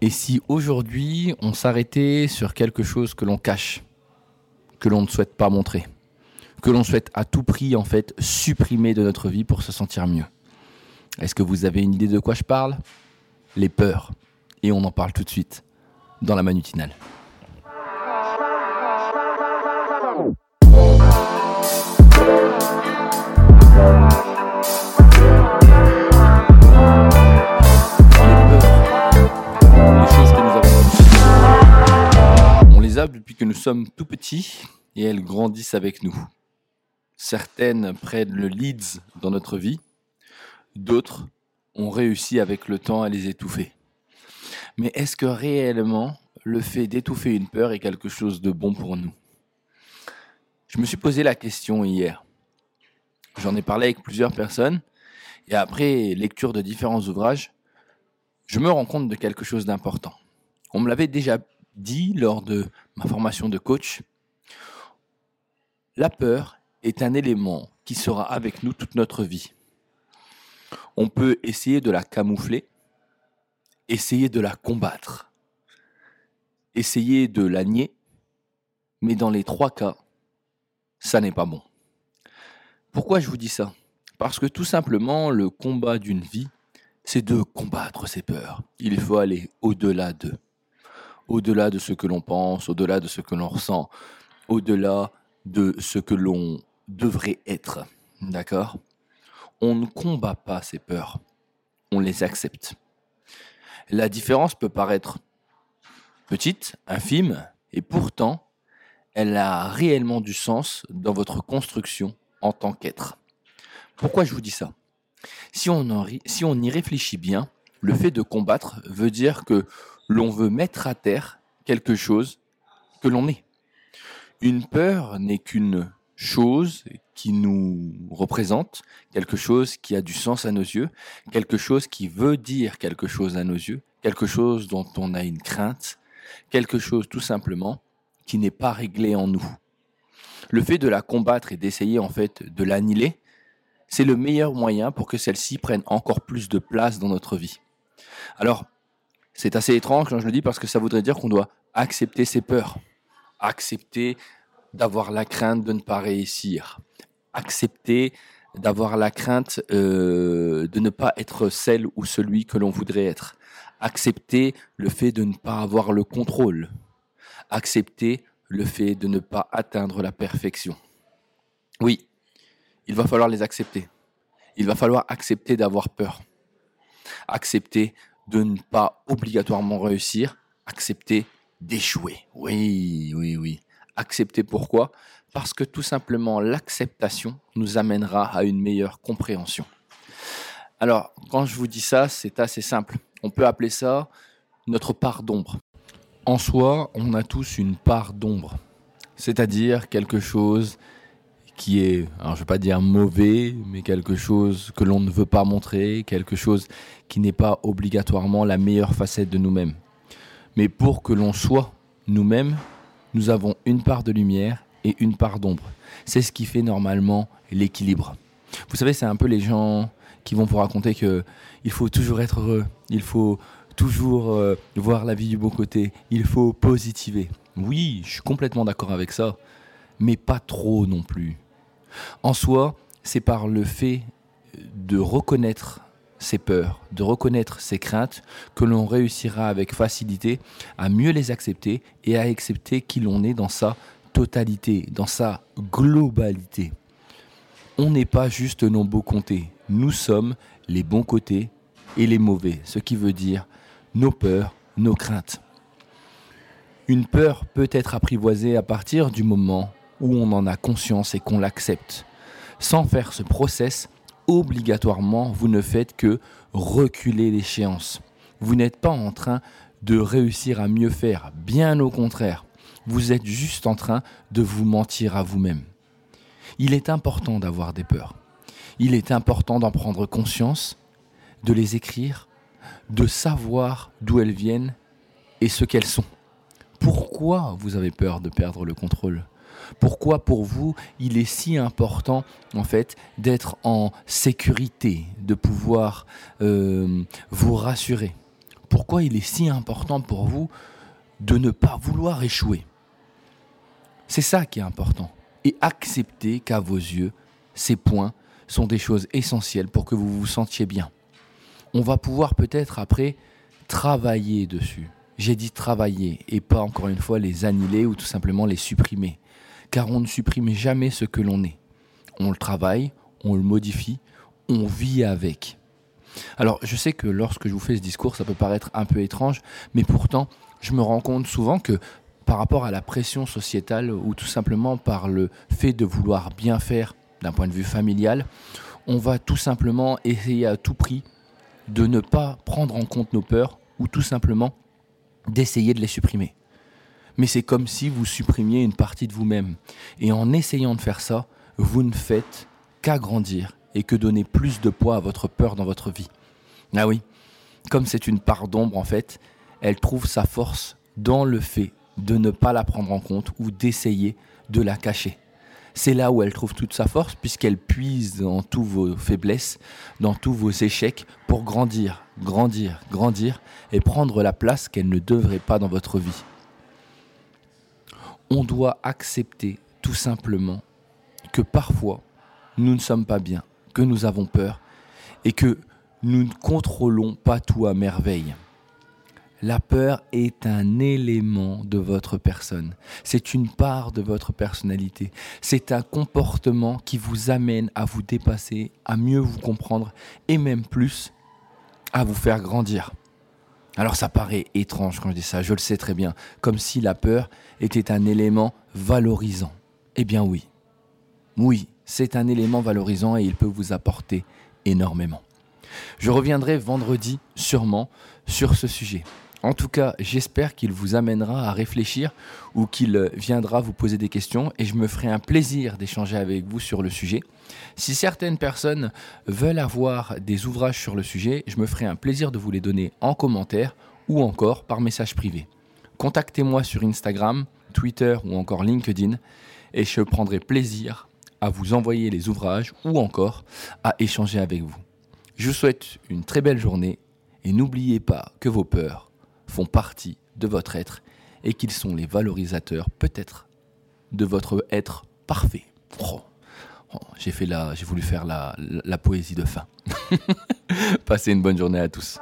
Et si aujourd'hui on s'arrêtait sur quelque chose que l'on cache, que l'on ne souhaite pas montrer, que l'on souhaite à tout prix en fait supprimer de notre vie pour se sentir mieux? Est-ce que vous avez une idée de quoi je parle? Les peurs. Et on en parle tout de suite dans la manutinale. Sommes tout petits et elles grandissent avec nous. Certaines prennent le leads dans notre vie, d'autres ont réussi avec le temps à les étouffer. Mais est-ce que réellement le fait d'étouffer une peur est quelque chose de bon pour nous? Je me suis posé la question hier. J'en ai parlé avec plusieurs personnes et après lecture de différents ouvrages, je me rends compte de quelque chose d'important. On me l'avait déjà dit lors de ma formation de coach, la peur est un élément qui sera avec nous toute notre vie. On peut essayer de la camoufler, essayer de la combattre, essayer de la nier, mais dans les trois cas, ça n'est pas bon. Pourquoi je vous dis ça? Parce que tout simplement, le combat d'une vie, c'est de combattre ses peurs. Il faut aller au-delà d'eux au-delà de ce que l'on pense, au-delà de ce que l'on ressent, au-delà de ce que l'on devrait être. D'accord? On ne combat pas ces peurs, on les accepte. La différence peut paraître petite, infime, et pourtant, elle a réellement du sens dans votre construction en tant qu'être. Pourquoi je vous dis ça? Si on, y réfléchit bien, le fait de combattre veut dire que l'on veut mettre à terre quelque chose que l'on est. Une peur n'est qu'une chose qui nous représente, quelque chose qui a du sens à nos yeux, quelque chose qui veut dire quelque chose à nos yeux, quelque chose dont on a une crainte, quelque chose tout simplement qui n'est pas réglé en nous. Le fait de la combattre et d'essayer en fait de l'annihiler, c'est le meilleur moyen pour que celle-ci prenne encore plus de place dans notre vie. Alors, c'est assez étrange quand je le dis parce que ça voudrait dire qu'on doit accepter ses peurs, accepter d'avoir la crainte de ne pas réussir, accepter d'avoir la crainte euh, de ne pas être celle ou celui que l'on voudrait être, accepter le fait de ne pas avoir le contrôle, accepter le fait de ne pas atteindre la perfection. Oui, il va falloir les accepter. Il va falloir accepter d'avoir peur. Accepter de ne pas obligatoirement réussir, accepter d'échouer. Oui, oui, oui. Accepter pourquoi? Parce que tout simplement l'acceptation nous amènera à une meilleure compréhension. Alors, quand je vous dis ça, c'est assez simple. On peut appeler ça notre part d'ombre. En soi, on a tous une part d'ombre, c'est-à-dire quelque chose qui est, alors je ne vais pas dire mauvais, mais quelque chose que l'on ne veut pas montrer, quelque chose qui n'est pas obligatoirement la meilleure facette de nous-mêmes. Mais pour que l'on soit nous-mêmes, nous avons une part de lumière et une part d'ombre. C'est ce qui fait normalement l'équilibre. Vous savez, c'est un peu les gens qui vont vous raconter que il faut toujours être heureux, il faut toujours euh, voir la vie du bon côté, il faut positiver. Oui, je suis complètement d'accord avec ça, mais pas trop non plus. En soi, c'est par le fait de reconnaître ses peurs, de reconnaître ses craintes, que l'on réussira avec facilité à mieux les accepter et à accepter qui l'on est dans sa totalité, dans sa globalité. On n'est pas juste nos beaux côtés, nous sommes les bons côtés et les mauvais, ce qui veut dire nos peurs, nos craintes. Une peur peut être apprivoisée à partir du moment où on en a conscience et qu'on l'accepte. Sans faire ce process, obligatoirement, vous ne faites que reculer l'échéance. Vous n'êtes pas en train de réussir à mieux faire, bien au contraire. Vous êtes juste en train de vous mentir à vous-même. Il est important d'avoir des peurs. Il est important d'en prendre conscience, de les écrire, de savoir d'où elles viennent et ce qu'elles sont. Pourquoi vous avez peur de perdre le contrôle? Pourquoi pour vous il est si important en fait d'être en sécurité, de pouvoir euh, vous rassurer? Pourquoi il est si important pour vous de ne pas vouloir échouer? C'est ça qui est important. Et accepter qu'à vos yeux, ces points sont des choses essentielles pour que vous vous sentiez bien. On va pouvoir peut-être après travailler dessus. J'ai dit travailler et pas encore une fois les annihiler ou tout simplement les supprimer. Car on ne supprime jamais ce que l'on est. On le travaille, on le modifie, on vit avec. Alors je sais que lorsque je vous fais ce discours, ça peut paraître un peu étrange, mais pourtant je me rends compte souvent que par rapport à la pression sociétale ou tout simplement par le fait de vouloir bien faire d'un point de vue familial, on va tout simplement essayer à tout prix de ne pas prendre en compte nos peurs ou tout simplement d'essayer de les supprimer. Mais c'est comme si vous supprimiez une partie de vous-même. Et en essayant de faire ça, vous ne faites qu'agrandir et que donner plus de poids à votre peur dans votre vie. Ah oui, comme c'est une part d'ombre en fait, elle trouve sa force dans le fait de ne pas la prendre en compte ou d'essayer de la cacher. C'est là où elle trouve toute sa force puisqu'elle puise dans tous vos faiblesses, dans tous vos échecs pour grandir, grandir, grandir et prendre la place qu'elle ne devrait pas dans votre vie. On doit accepter tout simplement que parfois nous ne sommes pas bien, que nous avons peur et que nous ne contrôlons pas tout à merveille. La peur est un élément de votre personne. C'est une part de votre personnalité. C'est un comportement qui vous amène à vous dépasser, à mieux vous comprendre et même plus à vous faire grandir. Alors ça paraît étrange quand je dis ça, je le sais très bien, comme si la peur était un élément valorisant. Eh bien oui, oui, c'est un élément valorisant et il peut vous apporter énormément. Je reviendrai vendredi sûrement sur ce sujet. En tout cas, j'espère qu'il vous amènera à réfléchir ou qu'il viendra vous poser des questions et je me ferai un plaisir d'échanger avec vous sur le sujet. Si certaines personnes veulent avoir des ouvrages sur le sujet, je me ferai un plaisir de vous les donner en commentaire ou encore par message privé. Contactez-moi sur Instagram, Twitter ou encore LinkedIn et je prendrai plaisir à vous envoyer les ouvrages ou encore à échanger avec vous. Je vous souhaite une très belle journée et n'oubliez pas que vos peurs font partie de votre être et qu'ils sont les valorisateurs peut-être de votre être parfait. Oh. Oh, j'ai fait la, j'ai voulu faire la, poésie de fin. Passez une bonne journée à tous.